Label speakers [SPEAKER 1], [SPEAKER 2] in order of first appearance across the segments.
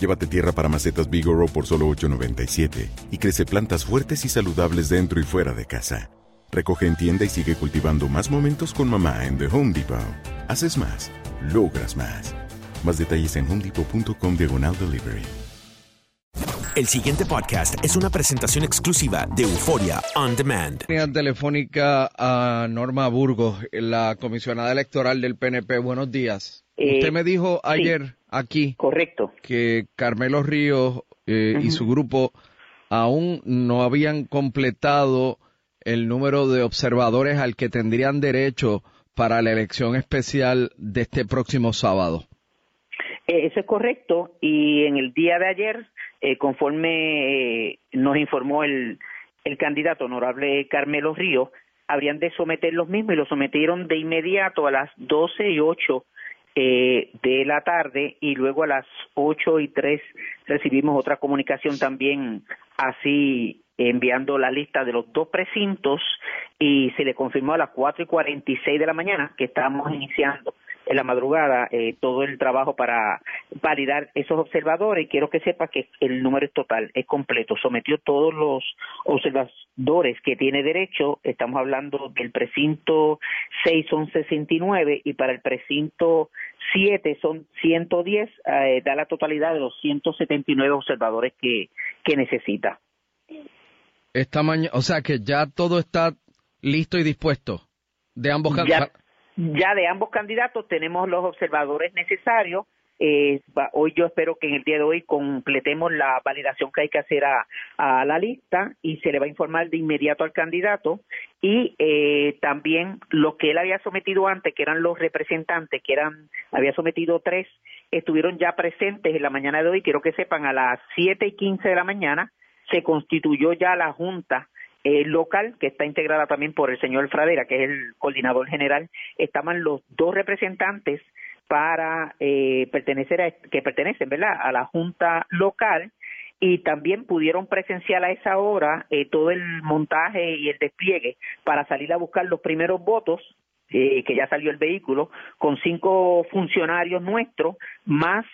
[SPEAKER 1] Llévate tierra para macetas Bigoro por solo $8.97 y crece plantas fuertes y saludables dentro y fuera de casa. Recoge en tienda y sigue cultivando más momentos con mamá en The Home Depot. Haces más, logras más. Más detalles en homedepot.com diagonal delivery.
[SPEAKER 2] El siguiente podcast es una presentación exclusiva de Euforia On Demand.
[SPEAKER 3] Línea telefónica a Norma Burgos, la comisionada electoral del PNP. Buenos días.
[SPEAKER 4] Eh,
[SPEAKER 3] Usted me dijo ayer
[SPEAKER 4] sí,
[SPEAKER 3] aquí
[SPEAKER 4] correcto.
[SPEAKER 3] que Carmelo Ríos eh, y su grupo aún no habían completado el número de observadores al que tendrían derecho para la elección especial de este próximo sábado.
[SPEAKER 4] Eh, eso es correcto y en el día de ayer, eh, conforme eh, nos informó el, el candidato honorable Carmelo Ríos, habrían de someter los mismos y lo sometieron de inmediato a las 12 y 8 eh, de la tarde y luego a las 8 y 3 recibimos otra comunicación también así enviando la lista de los dos precintos y se le confirmó a las 4 y 46 de la mañana que estamos iniciando en la madrugada eh, todo el trabajo para validar esos observadores quiero que sepa que el número es total, es completo, sometió todos los observadores que tiene derecho, estamos hablando del precinto 6 son 69 y para el precinto 7 son 110, eh, da la totalidad de los 179 observadores que, que necesita.
[SPEAKER 3] Esta mañana, o sea que ya todo está listo y dispuesto de ambos
[SPEAKER 4] Ya. Ya de ambos candidatos tenemos los observadores necesarios. Eh, hoy yo espero que en el día de hoy completemos la validación que hay que hacer a, a la lista y se le va a informar de inmediato al candidato y eh, también lo que él había sometido antes, que eran los representantes, que eran había sometido tres, estuvieron ya presentes en la mañana de hoy. Quiero que sepan a las siete y quince de la mañana se constituyó ya la junta eh, local, que está integrada también por el señor Fradera, que es el coordinador general, estaban los dos representantes para eh, pertenecer a, que pertenecen, ¿verdad?, a la junta local y también pudieron presenciar a esa hora eh, todo el montaje y el despliegue para salir a buscar los primeros votos eh, que ya salió el vehículo, con cinco funcionarios nuestros, más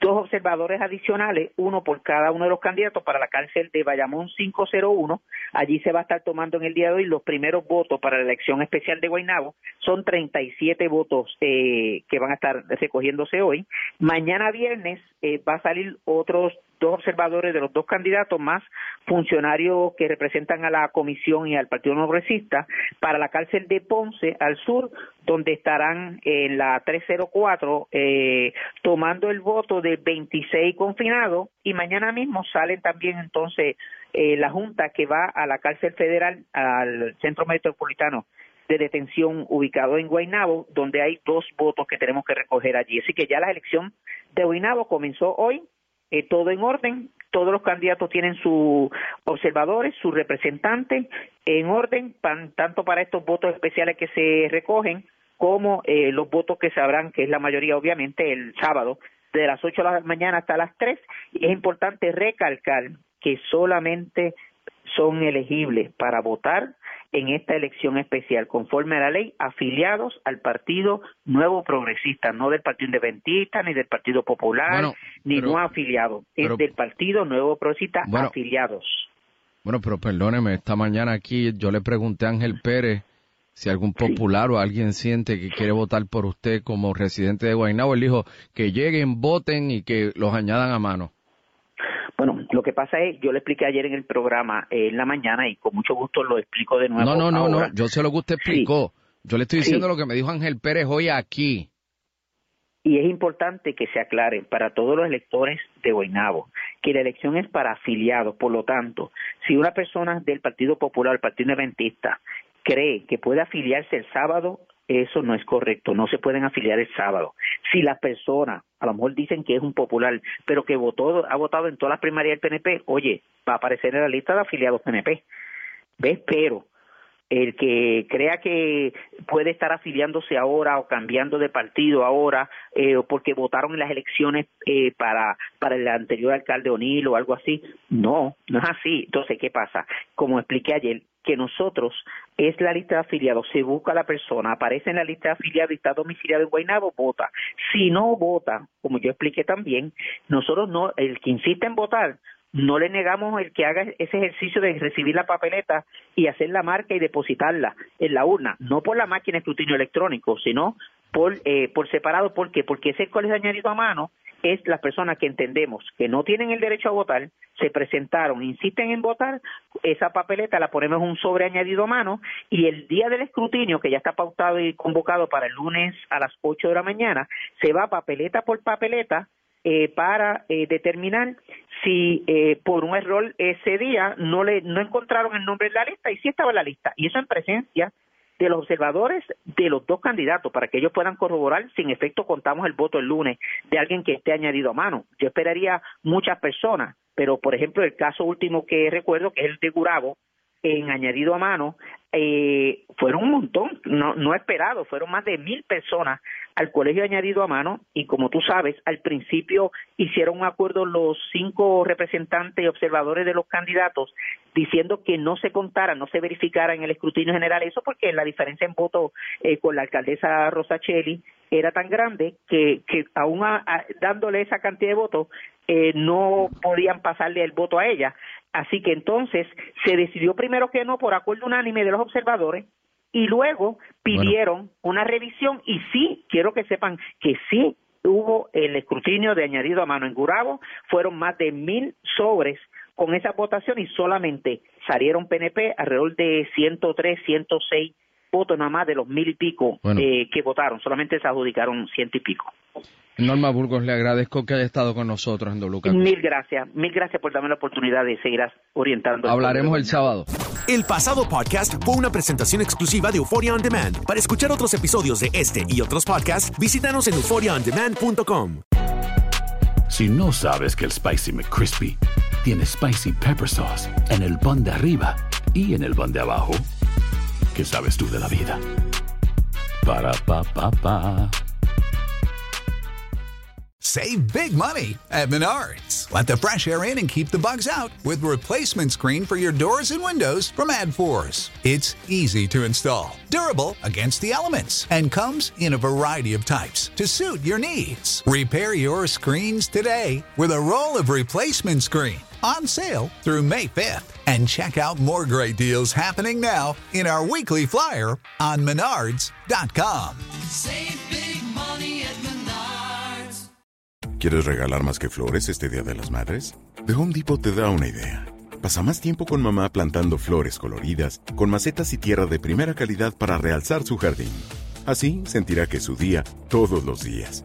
[SPEAKER 4] dos observadores adicionales, uno por cada uno de los candidatos para la cárcel de Bayamón 501. Allí se va a estar tomando en el día de hoy los primeros votos para la elección especial de Guaynabo. Son 37 votos eh, que van a estar recogiéndose hoy. Mañana viernes eh, va a salir otros dos observadores de los dos candidatos más funcionarios que representan a la comisión y al Partido No Progresista para la cárcel de Ponce al sur, donde estarán en la 304 eh, tomando el voto de 26 confinados y mañana mismo salen también entonces eh, la Junta que va a la cárcel federal, al centro metropolitano de detención ubicado en Guaynabo, donde hay dos votos que tenemos que recoger allí. Así que ya la elección de Guaynabo comenzó hoy, eh, todo en orden, todos los candidatos tienen sus observadores, sus representantes en orden, pan- tanto para estos votos especiales que se recogen como eh, los votos que sabrán, que es la mayoría obviamente, el sábado, de las 8 de la mañana hasta las 3. Y es importante recalcar que solamente son elegibles para votar en esta elección especial, conforme a la ley, afiliados al Partido Nuevo Progresista, no del Partido Independentista, ni del Partido Popular,
[SPEAKER 3] Bueno,
[SPEAKER 4] ni
[SPEAKER 3] pero-
[SPEAKER 4] no afiliados, es del Partido Nuevo Progresista
[SPEAKER 3] Bueno.
[SPEAKER 4] afiliados.
[SPEAKER 3] Bueno, pero perdóneme, esta mañana aquí yo le pregunté a Ángel Pérez si algún popular o alguien siente que quiere votar por usted como residente de Guaynabo. Él dijo que lleguen, voten y que los añadan a mano.
[SPEAKER 4] Lo que pasa es, yo le expliqué ayer en el programa eh, en la mañana y con mucho gusto lo explico de nuevo.
[SPEAKER 3] No, no, no,
[SPEAKER 4] ahora.
[SPEAKER 3] no, yo sé lo que usted explicó. Yo le estoy diciendo lo que me dijo Ángel Pérez hoy aquí.
[SPEAKER 4] Y es importante que se aclare para todos los electores de Guaynabo que la elección es para afiliados. Por lo tanto, si una persona del Partido Popular, el Partido Independentista, cree que puede afiliarse el sábado, eso no es correcto. No se pueden afiliar el sábado. Si la persona, a lo mejor dicen que es un popular, pero que votó, ha votado en todas las primarias del PNP, oye, va a aparecer en la lista de afiliados PNP. ¿Ves? Pero el que crea que puede estar afiliándose ahora o cambiando de partido ahora eh, porque votaron en las elecciones eh, para para el anterior alcalde O'Neill o algo así no no es así entonces qué pasa como expliqué ayer que nosotros es la lista de afiliados, se busca la persona, aparece en la lista de afiliados y está domiciliado en Guaynabo, vota. Si no vota, como yo expliqué también, nosotros no, el que insiste en votar, no le negamos el que haga ese ejercicio de recibir la papeleta y hacer la marca y depositarla en la urna, no por la máquina de escrutinio electrónico, sino por, eh, por separado. ¿Por qué? Porque ese colegio añadido a mano es las personas que entendemos que no tienen el derecho a votar, se presentaron, insisten en votar, esa papeleta la ponemos un sobre añadido a mano y el día del escrutinio, que ya está pautado y convocado para el lunes a las 8 de la mañana, se va papeleta por papeleta eh, para eh, determinar si eh, por un error ese día no le no encontraron el nombre en la lista y sí estaba en la lista. Y eso en presencia de los observadores de los dos candidatos para que ellos puedan corroborar si en efecto contamos el voto el lunes de alguien que esté añadido a mano. Yo esperaría muchas personas, pero por ejemplo el caso último que recuerdo que es el de Gurabo en añadido a mano eh, fueron un montón, no, no esperado, fueron más de mil personas al colegio añadido a mano y como tú sabes, al principio hicieron un acuerdo los cinco representantes y observadores de los candidatos diciendo que no se contara, no se verificara en el escrutinio general eso porque la diferencia en voto eh, con la alcaldesa Rosachelli era tan grande que, que aún a- dándole esa cantidad de votos eh, no podían pasarle el voto a ella. Así que entonces se decidió primero que no por acuerdo unánime de los observadores y luego pidieron una revisión y sí, quiero que sepan que sí hubo el escrutinio de añadido a mano en Gurabo, fueron más de mil sobres con esa votación y solamente salieron PNP alrededor de 103, 106 votos nada más de los mil y pico
[SPEAKER 3] Bueno.
[SPEAKER 4] eh, que votaron, solamente se adjudicaron ciento y pico.
[SPEAKER 3] Norma Burgos, le agradezco que haya estado con nosotros en WKQ.
[SPEAKER 4] Mil gracias, mil gracias por darme la oportunidad de seguir orientando.
[SPEAKER 3] Hablaremos el sábado.
[SPEAKER 2] El pasado podcast fue una presentación exclusiva de Euphoria On Demand. Para escuchar otros episodios de este y otros podcasts, visítanos en euphoriaondemand.com.
[SPEAKER 5] Si no sabes que el Spicy McCrispy tiene Spicy Pepper Sauce en el pan de arriba y en el pan de abajo, ¿qué sabes tú de la vida? Para, pa, pa, pa.
[SPEAKER 6] Save big money at Menards. Let the fresh air in and keep the bugs out with replacement screen for your doors and windows from AdForce. It's easy to install, durable against the elements, and comes in a variety of types to suit your needs. Repair your screens today with a roll of replacement screen on sale through May 5th. And check out more great deals happening now in our weekly flyer on menards.com.
[SPEAKER 1] ¿Quieres regalar más que flores este Día de las Madres? The Home Depot te da una idea. Pasa más tiempo con mamá plantando flores coloridas, con macetas y tierra de primera calidad para realzar su jardín. Así sentirá que es su día todos los días.